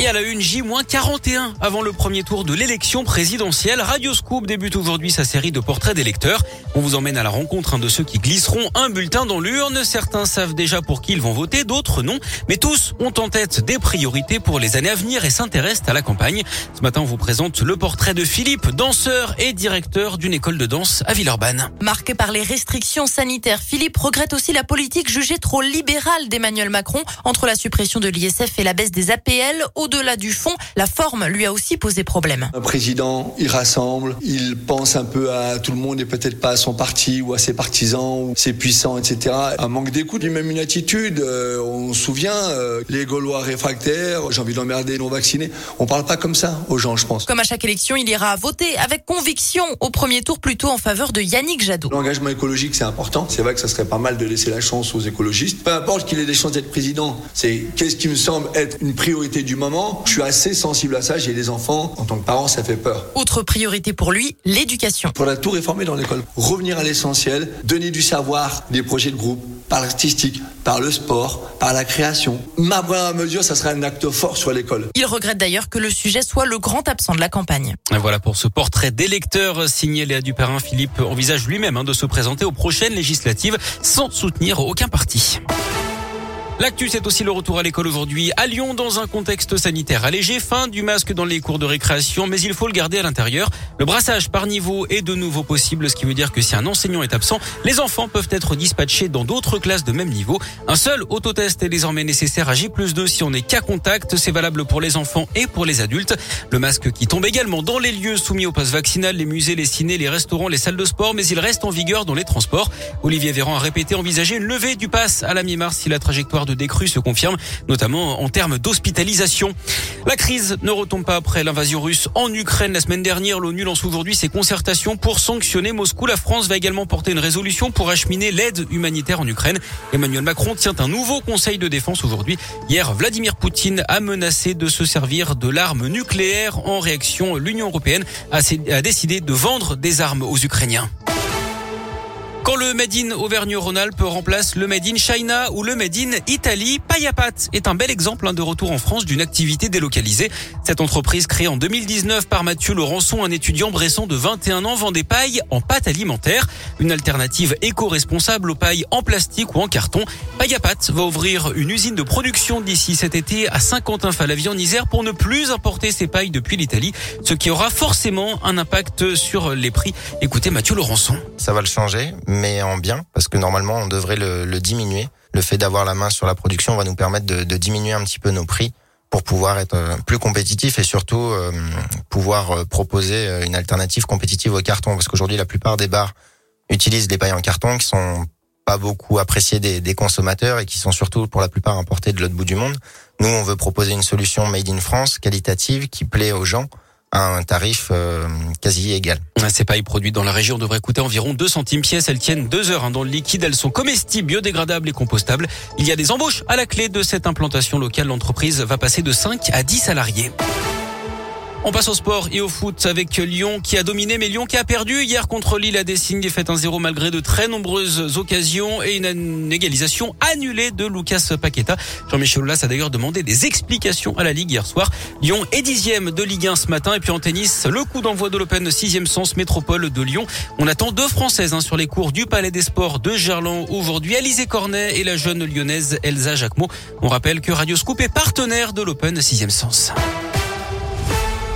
Et à la une, J-41 avant le premier tour de l'élection présidentielle. Radio Scoop débute aujourd'hui sa série de portraits d'électeurs. On vous emmène à la rencontre de ceux qui glisseront un bulletin dans l'urne. Certains savent déjà pour qui ils vont voter, d'autres non. Mais tous ont en tête des priorités pour les années à venir et s'intéressent à la campagne. Ce matin, on vous présente le portrait de Philippe, danseur et directeur d'une école de danse à Villeurbanne. Marqué par les restrictions sanitaires, Philippe regrette aussi la politique jugée trop libérale d'Emmanuel Macron entre la suppression de l'ISF et la baisse des APL. Au-delà du fond, la forme lui a aussi posé problème. Un président, il rassemble, il pense un peu à tout le monde et peut-être pas à son parti ou à ses partisans ou ses puissants, etc. Un manque d'écoute, même une attitude. Euh, on se souvient, euh, les Gaulois réfractaires, j'ai envie d'emmerder non vaccinés. On parle pas comme ça aux gens, je pense. Comme à chaque élection, il ira voter avec conviction au premier tour plutôt en faveur de Yannick Jadot. L'engagement écologique, c'est important. C'est vrai que ça serait pas mal de laisser la chance aux écologistes. Peu importe qu'il ait des chances d'être président, c'est qu'est-ce qui me semble être une priorité du moment je suis assez sensible à ça. J'ai des enfants. En tant que parent, ça fait peur. Autre priorité pour lui, l'éducation. Pour la tout réformer dans l'école. Revenir à l'essentiel, donner du savoir, des projets de groupe, par l'artistique, par le sport, par la création. Ma première mesure, ça sera un acte fort sur l'école. Il regrette d'ailleurs que le sujet soit le grand absent de la campagne. Voilà pour ce portrait d'électeur signé Léa Duperrin. Philippe envisage lui-même hein, de se présenter aux prochaines législatives sans soutenir aucun parti. L'actu, c'est aussi le retour à l'école aujourd'hui à Lyon dans un contexte sanitaire allégé. Fin du masque dans les cours de récréation, mais il faut le garder à l'intérieur. Le brassage par niveau est de nouveau possible, ce qui veut dire que si un enseignant est absent, les enfants peuvent être dispatchés dans d'autres classes de même niveau. Un seul autotest est désormais nécessaire à J2 si on est cas contact. C'est valable pour les enfants et pour les adultes. Le masque qui tombe également dans les lieux soumis au pass vaccinal, les musées, les cinés, les restaurants, les salles de sport, mais il reste en vigueur dans les transports. Olivier Véran a répété envisager une levée du pass à la mi-mars si la trajectoire de décrue se confirme, notamment en termes d'hospitalisation. La crise ne retombe pas après l'invasion russe en Ukraine la semaine dernière. L'ONU lance aujourd'hui ses concertations pour sanctionner Moscou. La France va également porter une résolution pour acheminer l'aide humanitaire en Ukraine. Emmanuel Macron tient un nouveau conseil de défense aujourd'hui. Hier, Vladimir Poutine a menacé de se servir de l'arme nucléaire. En réaction, l'Union européenne a décidé de vendre des armes aux Ukrainiens. Quand le Made in Auvergne-Rhône-Alpes remplace le Made in China ou le Made in Italie, Payapat est un bel exemple hein, de retour en France d'une activité délocalisée. Cette entreprise créée en 2019 par Mathieu Laurençon, un étudiant bresson de 21 ans, vend des pailles en pâte alimentaire. Une alternative éco-responsable aux pailles en plastique ou en carton. Payapat va ouvrir une usine de production d'ici cet été à Saint-Quentin-Falavie en Isère pour ne plus importer ces pailles depuis l'Italie, ce qui aura forcément un impact sur les prix. Écoutez Mathieu Laurençon. Ça va le changer en bien, parce que normalement on devrait le, le diminuer. Le fait d'avoir la main sur la production va nous permettre de, de, diminuer un petit peu nos prix pour pouvoir être euh, plus compétitif et surtout euh, pouvoir euh, proposer une alternative compétitive au carton. Parce qu'aujourd'hui la plupart des bars utilisent des pailles en carton qui sont pas beaucoup appréciées des, des consommateurs et qui sont surtout pour la plupart importées de l'autre bout du monde. Nous, on veut proposer une solution made in France, qualitative, qui plaît aux gens un tarif euh, quasi égal. Ces pailles produites dans la région devraient coûter environ 2 centimes pièce. Elles tiennent 2 heures hein, dans le liquide. Elles sont comestibles, biodégradables et compostables. Il y a des embauches à la clé de cette implantation locale. L'entreprise va passer de 5 à 10 salariés. On passe au sport et au foot avec Lyon qui a dominé mais Lyon qui a perdu hier contre Lille à Dessing. Défaite 1-0 malgré de très nombreuses occasions et une égalisation annulée de Lucas Paqueta. Jean-Michel Aulas a d'ailleurs demandé des explications à la Ligue hier soir. Lyon est dixième de Ligue 1 ce matin et puis en tennis, le coup d'envoi de l'Open sixième sens métropole de Lyon. On attend deux Françaises hein, sur les cours du Palais des Sports de Gerland aujourd'hui. Alizé Cornet et la jeune lyonnaise Elsa Jacquemot. On rappelle que Radio Scoop est partenaire de l'Open sixième sens.